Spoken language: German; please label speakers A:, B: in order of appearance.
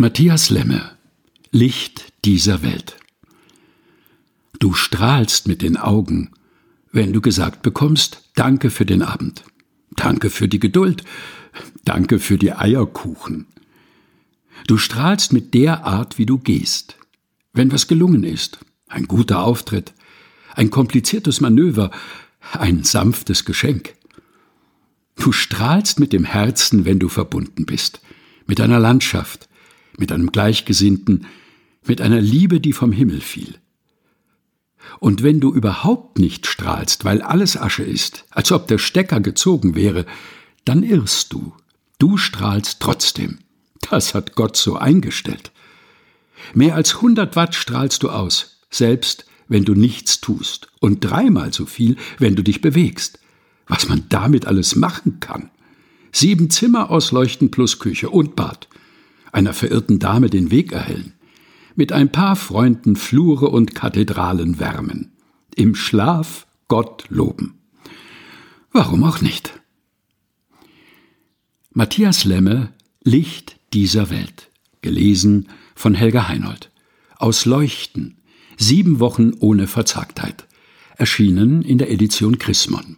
A: Matthias Lemme Licht dieser Welt. Du strahlst mit den Augen, wenn du gesagt bekommst, danke für den Abend, danke für die Geduld, danke für die Eierkuchen. Du strahlst mit der Art, wie du gehst, wenn was gelungen ist, ein guter Auftritt, ein kompliziertes Manöver, ein sanftes Geschenk. Du strahlst mit dem Herzen, wenn du verbunden bist, mit einer Landschaft, mit einem Gleichgesinnten, mit einer Liebe, die vom Himmel fiel. Und wenn du überhaupt nicht strahlst, weil alles Asche ist, als ob der Stecker gezogen wäre, dann irrst du. Du strahlst trotzdem. Das hat Gott so eingestellt. Mehr als hundert Watt strahlst du aus, selbst wenn du nichts tust, und dreimal so viel, wenn du dich bewegst. Was man damit alles machen kann. Sieben Zimmer ausleuchten plus Küche und Bad einer verirrten Dame den Weg erhellen, mit ein paar Freunden Flure und Kathedralen wärmen, im Schlaf Gott loben. Warum auch nicht? Matthias Lemme Licht dieser Welt, gelesen von Helga Heinold. Aus Leuchten, sieben Wochen ohne Verzagtheit, erschienen in der Edition Chrismon.